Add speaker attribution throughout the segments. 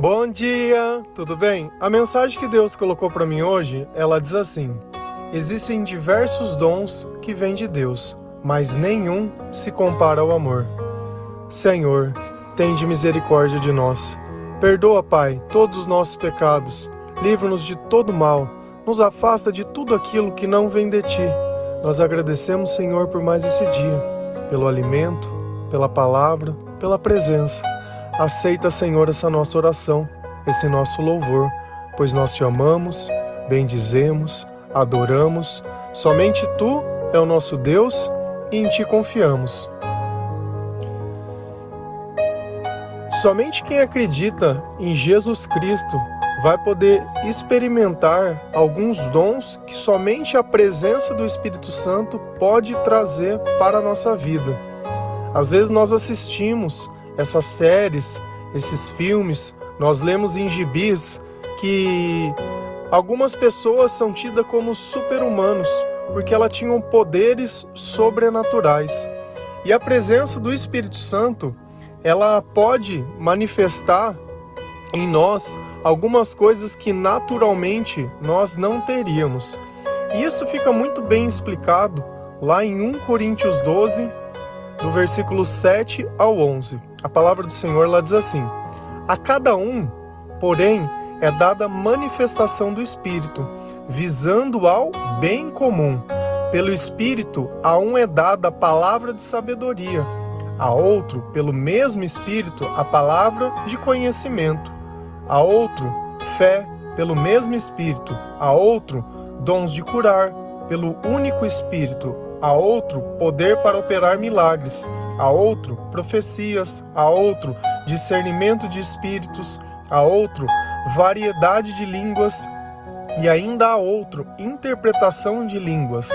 Speaker 1: Bom dia, tudo bem? A mensagem que Deus colocou para mim hoje, ela diz assim: Existem diversos dons que vêm de Deus, mas nenhum se compara ao amor. Senhor, tende misericórdia de nós. Perdoa, Pai, todos os nossos pecados. Livra-nos de todo mal. Nos afasta de tudo aquilo que não vem de ti. Nós agradecemos, Senhor, por mais esse dia, pelo alimento, pela palavra, pela presença. Aceita, Senhor, essa nossa oração, esse nosso louvor, pois nós te amamos, bendizemos, adoramos. Somente tu é o nosso Deus e em ti confiamos. Somente quem acredita em Jesus Cristo vai poder experimentar alguns dons que somente a presença do Espírito Santo pode trazer para a nossa vida. Às vezes nós assistimos essas séries, esses filmes, nós lemos em gibis que algumas pessoas são tidas como super-humanos porque elas tinham poderes sobrenaturais. E a presença do Espírito Santo, ela pode manifestar em nós algumas coisas que naturalmente nós não teríamos. E isso fica muito bem explicado lá em 1 Coríntios 12, do versículo 7 ao 11. A palavra do Senhor lá diz assim: A cada um, porém, é dada manifestação do Espírito, visando ao bem comum. Pelo Espírito, a um é dada a palavra de sabedoria, a outro, pelo mesmo Espírito, a palavra de conhecimento, a outro, fé, pelo mesmo Espírito, a outro, dons de curar, pelo único Espírito, a outro, poder para operar milagres a outro profecias, a outro discernimento de espíritos, a outro variedade de línguas e ainda a outro interpretação de línguas.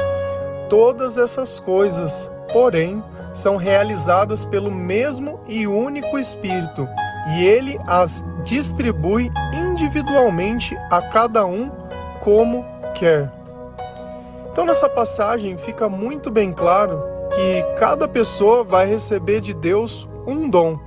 Speaker 1: Todas essas coisas, porém, são realizadas pelo mesmo e único Espírito, e ele as distribui individualmente a cada um como quer. Então, nessa passagem fica muito bem claro que cada pessoa vai receber de Deus um dom.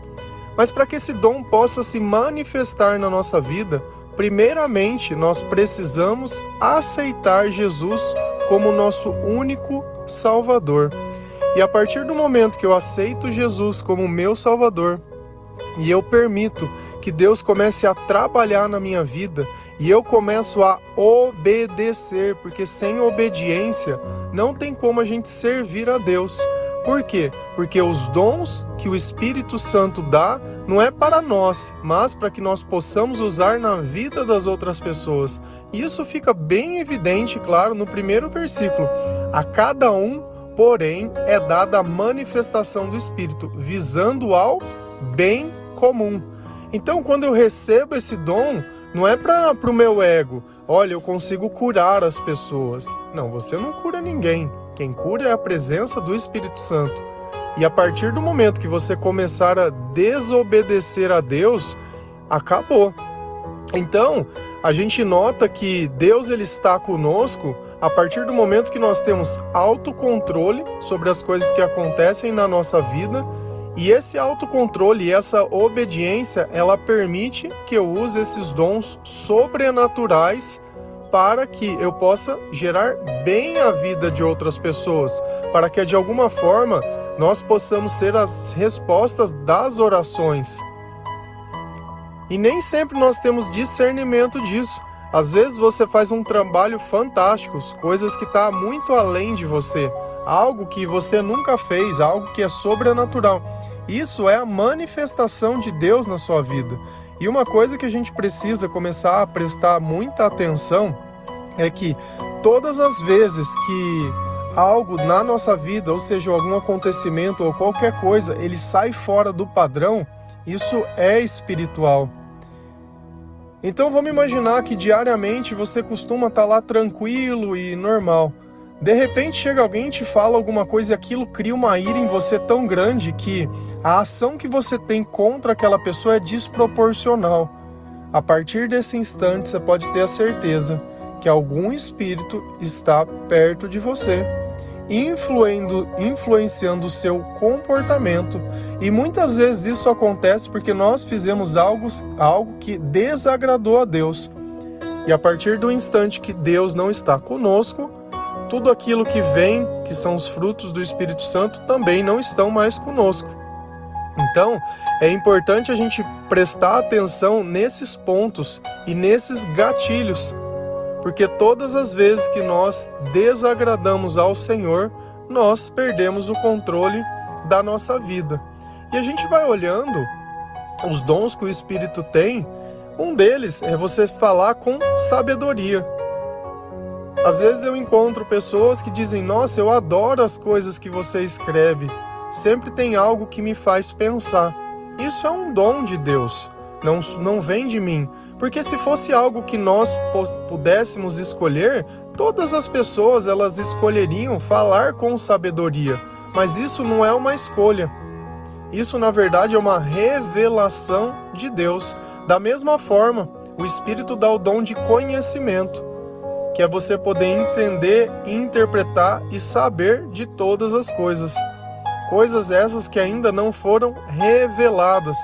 Speaker 1: Mas para que esse dom possa se manifestar na nossa vida, primeiramente nós precisamos aceitar Jesus como nosso único Salvador. E a partir do momento que eu aceito Jesus como meu Salvador e eu permito que Deus comece a trabalhar na minha vida e eu começo a obedecer, porque sem obediência não tem como a gente servir a Deus. Por quê? Porque os dons que o Espírito Santo dá não é para nós, mas para que nós possamos usar na vida das outras pessoas. E isso fica bem evidente, claro, no primeiro versículo. A cada um, porém, é dada a manifestação do Espírito, visando ao bem comum. Então, quando eu recebo esse dom, não é para o meu ego. Olha, eu consigo curar as pessoas. Não, você não cura ninguém. Quem cura é a presença do Espírito Santo. E a partir do momento que você começar a desobedecer a Deus, acabou. Então, a gente nota que Deus ele está conosco a partir do momento que nós temos autocontrole sobre as coisas que acontecem na nossa vida e esse autocontrole e essa obediência, ela permite que eu use esses dons sobrenaturais para que eu possa gerar bem a vida de outras pessoas, para que de alguma forma nós possamos ser as respostas das orações. E nem sempre nós temos discernimento disso. Às vezes você faz um trabalho fantástico, coisas que estão tá muito além de você, algo que você nunca fez, algo que é sobrenatural. Isso é a manifestação de Deus na sua vida. E uma coisa que a gente precisa começar a prestar muita atenção é que todas as vezes que algo na nossa vida, ou seja, algum acontecimento ou qualquer coisa, ele sai fora do padrão, isso é espiritual. Então vamos imaginar que diariamente você costuma estar lá tranquilo e normal. De repente chega alguém te fala alguma coisa e aquilo cria uma ira em você tão grande que a ação que você tem contra aquela pessoa é desproporcional. A partir desse instante você pode ter a certeza que algum espírito está perto de você. influindo, influenciando o seu comportamento. E muitas vezes isso acontece porque nós fizemos algo, algo que desagradou a Deus. E a partir do instante que Deus não está conosco, tudo aquilo que vem, que são os frutos do Espírito Santo, também não estão mais conosco. Então, é importante a gente prestar atenção nesses pontos e nesses gatilhos porque todas as vezes que nós desagradamos ao Senhor, nós perdemos o controle da nossa vida. E a gente vai olhando os dons que o Espírito tem, um deles é você falar com sabedoria. Às vezes eu encontro pessoas que dizem: Nossa, eu adoro as coisas que você escreve, sempre tem algo que me faz pensar. Isso é um dom de Deus, não, não vem de mim. Porque se fosse algo que nós pudéssemos escolher, todas as pessoas elas escolheriam falar com sabedoria, mas isso não é uma escolha. Isso na verdade é uma revelação de Deus. Da mesma forma, o Espírito dá o dom de conhecimento, que é você poder entender, interpretar e saber de todas as coisas. Coisas essas que ainda não foram reveladas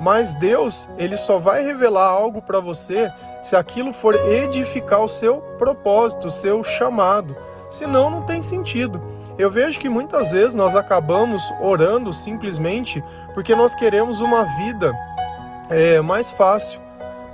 Speaker 1: mas Deus, ele só vai revelar algo para você se aquilo for edificar o seu propósito, o seu chamado. Senão, não tem sentido. Eu vejo que muitas vezes nós acabamos orando simplesmente porque nós queremos uma vida é, mais fácil.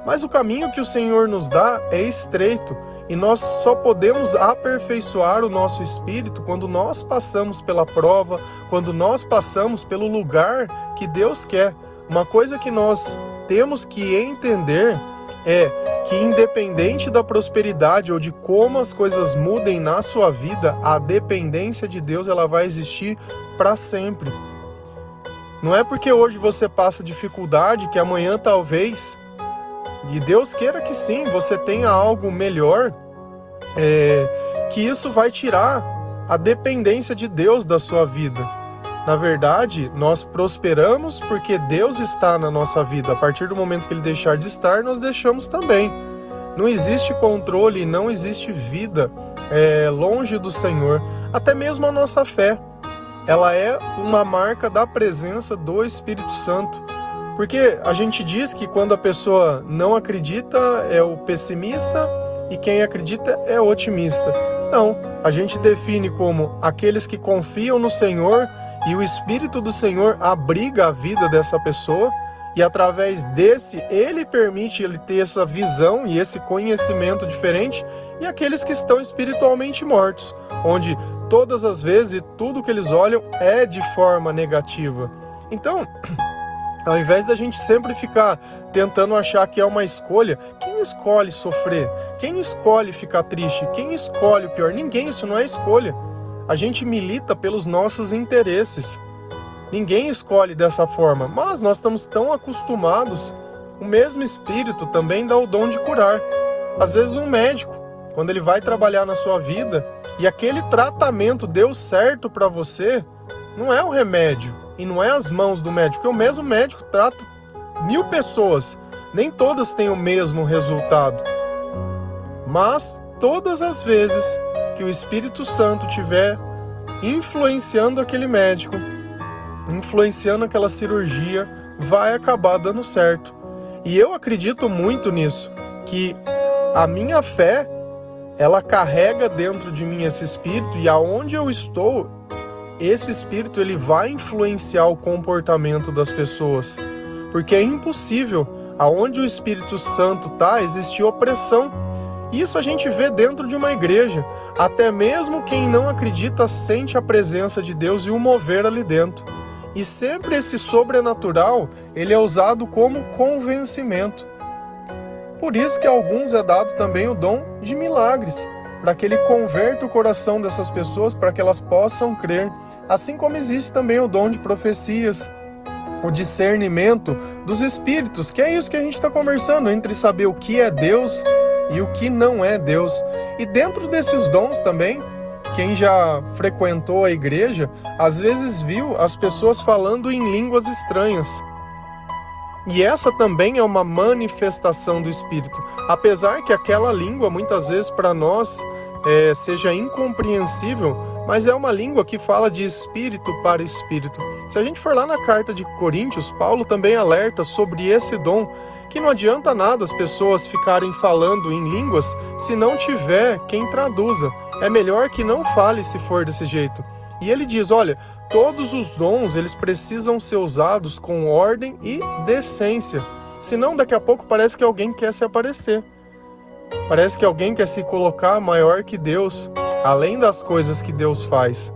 Speaker 1: Mas o caminho que o Senhor nos dá é estreito e nós só podemos aperfeiçoar o nosso espírito quando nós passamos pela prova, quando nós passamos pelo lugar que Deus quer. Uma coisa que nós temos que entender é que, independente da prosperidade ou de como as coisas mudem na sua vida, a dependência de Deus ela vai existir para sempre. Não é porque hoje você passa dificuldade que amanhã talvez, e Deus queira que sim, você tenha algo melhor, é, que isso vai tirar a dependência de Deus da sua vida. Na verdade, nós prosperamos porque Deus está na nossa vida. A partir do momento que Ele deixar de estar, nós deixamos também. Não existe controle, não existe vida é, longe do Senhor. Até mesmo a nossa fé, ela é uma marca da presença do Espírito Santo. Porque a gente diz que quando a pessoa não acredita é o pessimista e quem acredita é o otimista. Não, a gente define como aqueles que confiam no Senhor e o Espírito do Senhor abriga a vida dessa pessoa e através desse ele permite ele ter essa visão e esse conhecimento diferente e aqueles que estão espiritualmente mortos, onde todas as vezes tudo que eles olham é de forma negativa. Então, ao invés da gente sempre ficar tentando achar que é uma escolha, quem escolhe sofrer? Quem escolhe ficar triste? Quem escolhe o pior? Ninguém, isso não é escolha. A gente milita pelos nossos interesses. Ninguém escolhe dessa forma, mas nós estamos tão acostumados. O mesmo espírito também dá o dom de curar. Às vezes, um médico, quando ele vai trabalhar na sua vida e aquele tratamento deu certo para você, não é o remédio e não é as mãos do médico, porque o mesmo médico trata mil pessoas, nem todas têm o mesmo resultado. Mas todas as vezes que o Espírito Santo tiver influenciando aquele médico, influenciando aquela cirurgia, vai acabar dando certo. E eu acredito muito nisso, que a minha fé, ela carrega dentro de mim esse espírito e aonde eu estou, esse espírito ele vai influenciar o comportamento das pessoas. Porque é impossível aonde o Espírito Santo está existir opressão isso a gente vê dentro de uma igreja. Até mesmo quem não acredita sente a presença de Deus e o mover ali dentro. E sempre esse sobrenatural, ele é usado como convencimento. Por isso que a alguns é dado também o dom de milagres, para que ele converta o coração dessas pessoas para que elas possam crer. Assim como existe também o dom de profecias, o discernimento dos espíritos, que é isso que a gente está conversando, entre saber o que é Deus e o que não é Deus. E dentro desses dons também, quem já frequentou a igreja, às vezes viu as pessoas falando em línguas estranhas. E essa também é uma manifestação do Espírito. Apesar que aquela língua, muitas vezes para nós, é, seja incompreensível, mas é uma língua que fala de espírito para espírito. Se a gente for lá na carta de Coríntios, Paulo também alerta sobre esse dom, que não adianta nada as pessoas ficarem falando em línguas se não tiver quem traduza. É melhor que não fale se for desse jeito. E ele diz, olha, todos os dons eles precisam ser usados com ordem e decência. Senão daqui a pouco parece que alguém quer se aparecer. Parece que alguém quer se colocar maior que Deus além das coisas que Deus faz.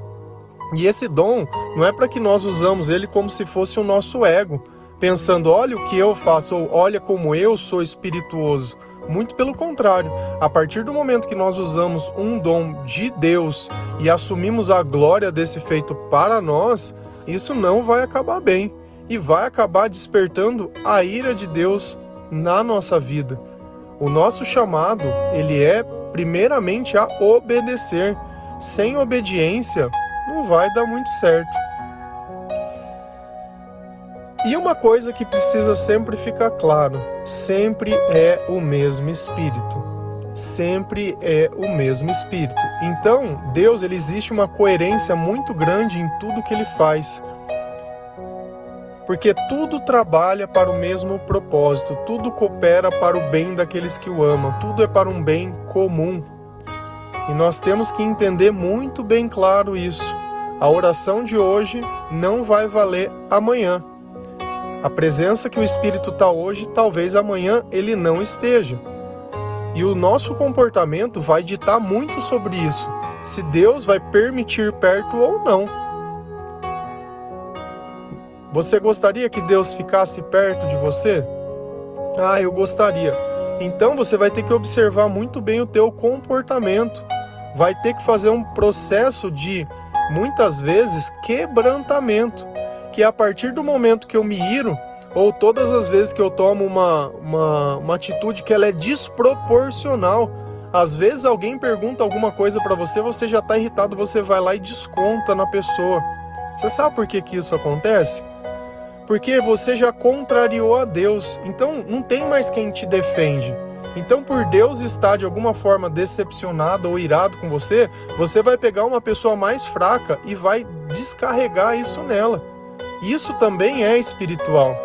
Speaker 1: E esse dom não é para que nós usamos ele como se fosse o nosso ego, pensando, olha o que eu faço, ou olha como eu sou espirituoso. Muito pelo contrário, a partir do momento que nós usamos um dom de Deus e assumimos a glória desse feito para nós, isso não vai acabar bem e vai acabar despertando a ira de Deus na nossa vida. O nosso chamado, ele é primeiramente a obedecer. Sem obediência, não vai dar muito certo. E uma coisa que precisa sempre ficar claro: sempre é o mesmo Espírito. Sempre é o mesmo Espírito. Então, Deus, ele existe uma coerência muito grande em tudo que ele faz porque tudo trabalha para o mesmo propósito, tudo coopera para o bem daqueles que o amam, tudo é para um bem comum. E nós temos que entender muito bem claro isso. A oração de hoje não vai valer amanhã. A presença que o Espírito está hoje, talvez amanhã ele não esteja. E o nosso comportamento vai ditar muito sobre isso, se Deus vai permitir perto ou não. Você gostaria que Deus ficasse perto de você? Ah, eu gostaria. Então você vai ter que observar muito bem o teu comportamento. Vai ter que fazer um processo de muitas vezes quebrantamento, que a partir do momento que eu me iro ou todas as vezes que eu tomo uma, uma, uma atitude que ela é desproporcional. Às vezes alguém pergunta alguma coisa para você, você já está irritado, você vai lá e desconta na pessoa. Você sabe por que, que isso acontece? porque você já contrariou a Deus. Então não tem mais quem te defende. Então, por Deus estar de alguma forma decepcionado ou irado com você, você vai pegar uma pessoa mais fraca e vai descarregar isso nela. Isso também é espiritual.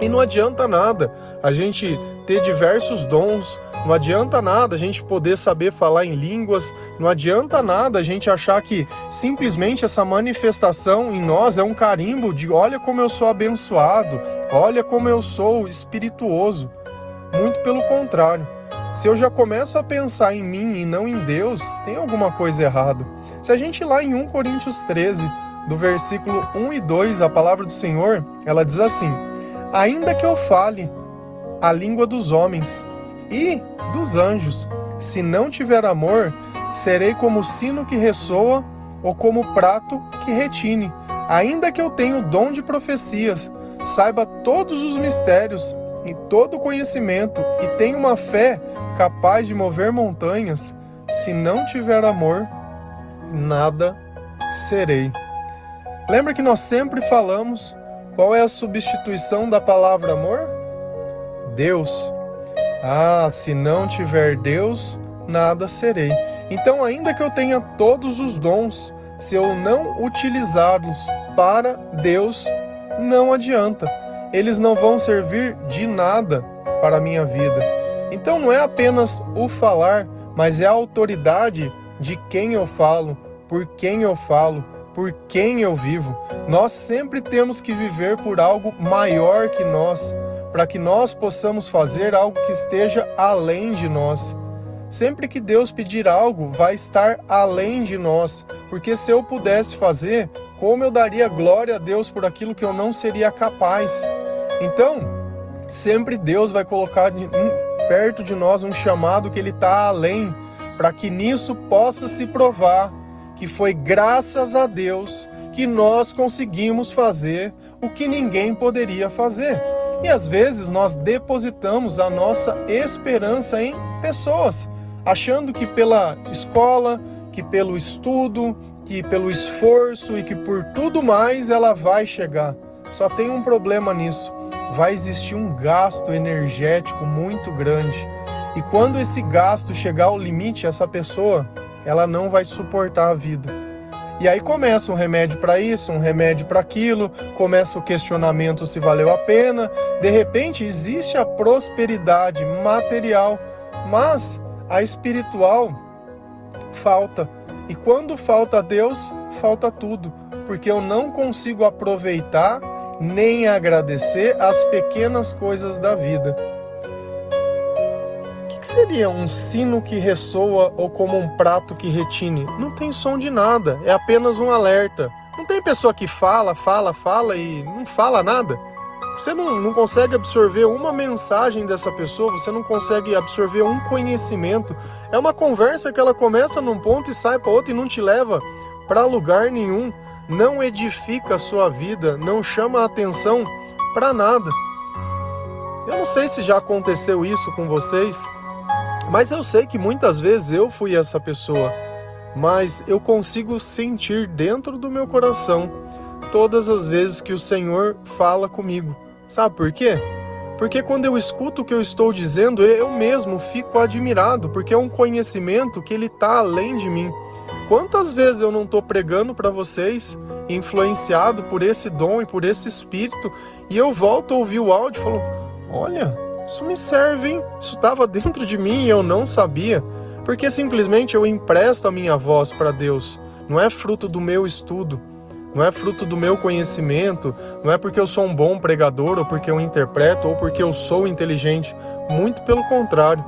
Speaker 1: E não adianta nada a gente ter diversos dons, não adianta nada a gente poder saber falar em línguas, não adianta nada a gente achar que simplesmente essa manifestação em nós é um carimbo de olha como eu sou abençoado, olha como eu sou espirituoso. Muito pelo contrário. Se eu já começo a pensar em mim e não em Deus, tem alguma coisa errada. Se a gente lá em 1 Coríntios 13, do versículo 1 e 2, a palavra do Senhor, ela diz assim: Ainda que eu fale a língua dos homens e dos anjos. Se não tiver amor, serei como sino que ressoa ou como prato que retine. Ainda que eu tenha o dom de profecias, saiba todos os mistérios e todo o conhecimento e tenha uma fé capaz de mover montanhas, se não tiver amor, nada serei. Lembra que nós sempre falamos qual é a substituição da palavra amor? Deus. Ah, se não tiver Deus, nada serei. Então, ainda que eu tenha todos os dons, se eu não utilizá-los para Deus, não adianta. Eles não vão servir de nada para a minha vida. Então, não é apenas o falar, mas é a autoridade de quem eu falo, por quem eu falo, por quem eu vivo. Nós sempre temos que viver por algo maior que nós para que nós possamos fazer algo que esteja além de nós. Sempre que Deus pedir algo, vai estar além de nós, porque se eu pudesse fazer, como eu daria glória a Deus por aquilo que eu não seria capaz? Então, sempre Deus vai colocar perto de nós um chamado que Ele está além, para que nisso possa se provar que foi graças a Deus que nós conseguimos fazer o que ninguém poderia fazer. E às vezes nós depositamos a nossa esperança em pessoas, achando que pela escola, que pelo estudo, que pelo esforço e que por tudo mais ela vai chegar. Só tem um problema nisso. Vai existir um gasto energético muito grande. E quando esse gasto chegar ao limite, essa pessoa, ela não vai suportar a vida. E aí começa um remédio para isso, um remédio para aquilo, começa o questionamento se valeu a pena. De repente existe a prosperidade material, mas a espiritual falta. E quando falta Deus, falta tudo, porque eu não consigo aproveitar nem agradecer as pequenas coisas da vida. Que seria um sino que ressoa ou como um prato que retine? Não tem som de nada, é apenas um alerta. Não tem pessoa que fala, fala, fala e não fala nada. Você não, não consegue absorver uma mensagem dessa pessoa, você não consegue absorver um conhecimento. É uma conversa que ela começa num ponto e sai para outro e não te leva para lugar nenhum não edifica a sua vida, não chama a atenção para nada. Eu não sei se já aconteceu isso com vocês, mas eu sei que muitas vezes eu fui essa pessoa. Mas eu consigo sentir dentro do meu coração todas as vezes que o Senhor fala comigo. Sabe por quê? Porque quando eu escuto o que eu estou dizendo, eu mesmo fico admirado, porque é um conhecimento que ele está além de mim. Quantas vezes eu não estou pregando para vocês, influenciado por esse dom e por esse espírito, e eu volto a ouvir o áudio e falo: Olha, isso me serve, hein? Isso estava dentro de mim e eu não sabia. Porque simplesmente eu empresto a minha voz para Deus. Não é fruto do meu estudo, não é fruto do meu conhecimento, não é porque eu sou um bom pregador, ou porque eu interpreto, ou porque eu sou inteligente. Muito pelo contrário.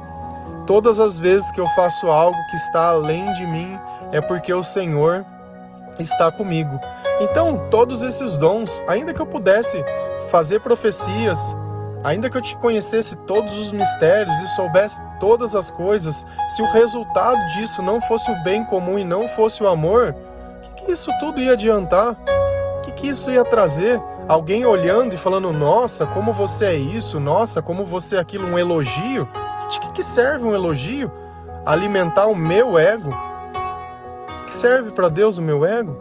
Speaker 1: Todas as vezes que eu faço algo que está além de mim, é porque o Senhor está comigo. Então, todos esses dons, ainda que eu pudesse fazer profecias, ainda que eu te conhecesse todos os mistérios e soubesse todas as coisas, se o resultado disso não fosse o bem comum e não fosse o amor, o que, que isso tudo ia adiantar? O que, que isso ia trazer? Alguém olhando e falando, nossa, como você é isso, nossa, como você é aquilo, um elogio? De que, que serve um elogio? Alimentar o meu ego? que serve para Deus o meu ego?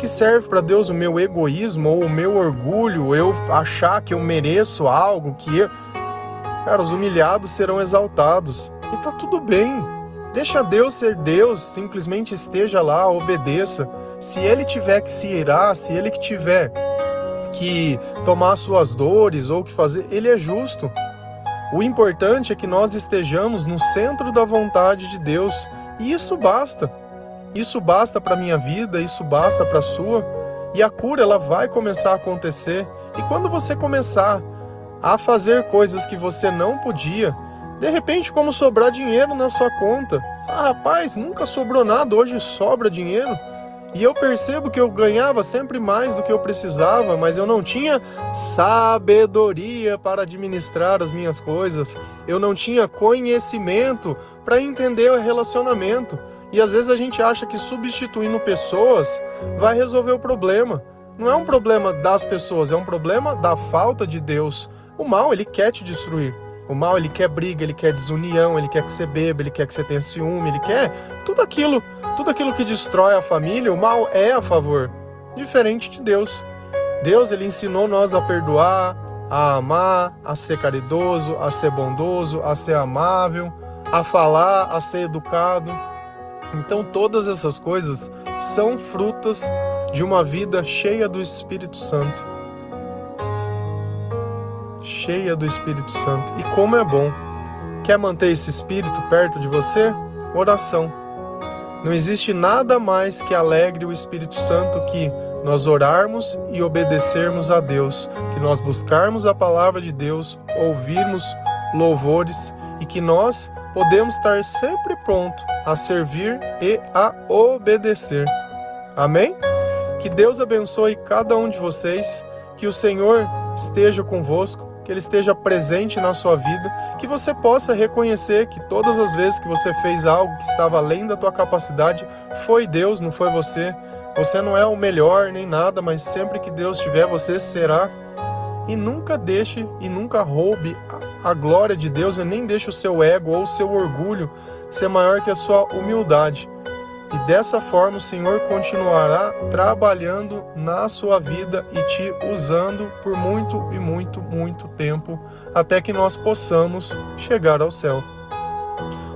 Speaker 1: Que serve para Deus o meu egoísmo ou o meu orgulho, eu achar que eu mereço algo que eu... Cara, os humilhados serão exaltados. E tá tudo bem. Deixa Deus ser Deus, simplesmente esteja lá, obedeça. Se ele tiver que se irar, se ele que tiver que tomar suas dores ou que fazer, ele é justo. O importante é que nós estejamos no centro da vontade de Deus e isso basta. Isso basta para minha vida, isso basta para a sua. E a cura ela vai começar a acontecer. E quando você começar a fazer coisas que você não podia, de repente como sobrar dinheiro na sua conta. Ah, rapaz, nunca sobrou nada, hoje sobra dinheiro. E eu percebo que eu ganhava sempre mais do que eu precisava, mas eu não tinha sabedoria para administrar as minhas coisas. Eu não tinha conhecimento para entender o relacionamento. E às vezes a gente acha que substituindo pessoas vai resolver o problema. Não é um problema das pessoas, é um problema da falta de Deus. O mal, ele quer te destruir. O mal, ele quer briga, ele quer desunião, ele quer que você beba, ele quer que você tenha ciúme, ele quer tudo aquilo, tudo aquilo que destrói a família, o mal é a favor, diferente de Deus. Deus, ele ensinou nós a perdoar, a amar, a ser caridoso, a ser bondoso, a ser amável, a falar, a ser educado. Então, todas essas coisas são frutas de uma vida cheia do Espírito Santo cheia do Espírito Santo. E como é bom! Quer manter esse Espírito perto de você? Oração. Não existe nada mais que alegre o Espírito Santo que nós orarmos e obedecermos a Deus, que nós buscarmos a palavra de Deus, ouvirmos louvores e que nós podemos estar sempre pronto a servir e a obedecer. Amém? Que Deus abençoe cada um de vocês, que o Senhor esteja convosco que Ele esteja presente na sua vida, que você possa reconhecer que todas as vezes que você fez algo que estava além da tua capacidade, foi Deus, não foi você. Você não é o melhor nem nada, mas sempre que Deus tiver, você será. E nunca deixe e nunca roube a glória de Deus e nem deixe o seu ego ou o seu orgulho ser maior que a sua humildade. E dessa forma o Senhor continuará trabalhando na sua vida e te usando por muito e muito, muito tempo até que nós possamos chegar ao céu.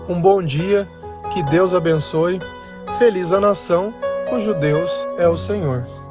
Speaker 1: Um bom dia, que Deus abençoe. Feliz a nação cujo Deus é o Senhor.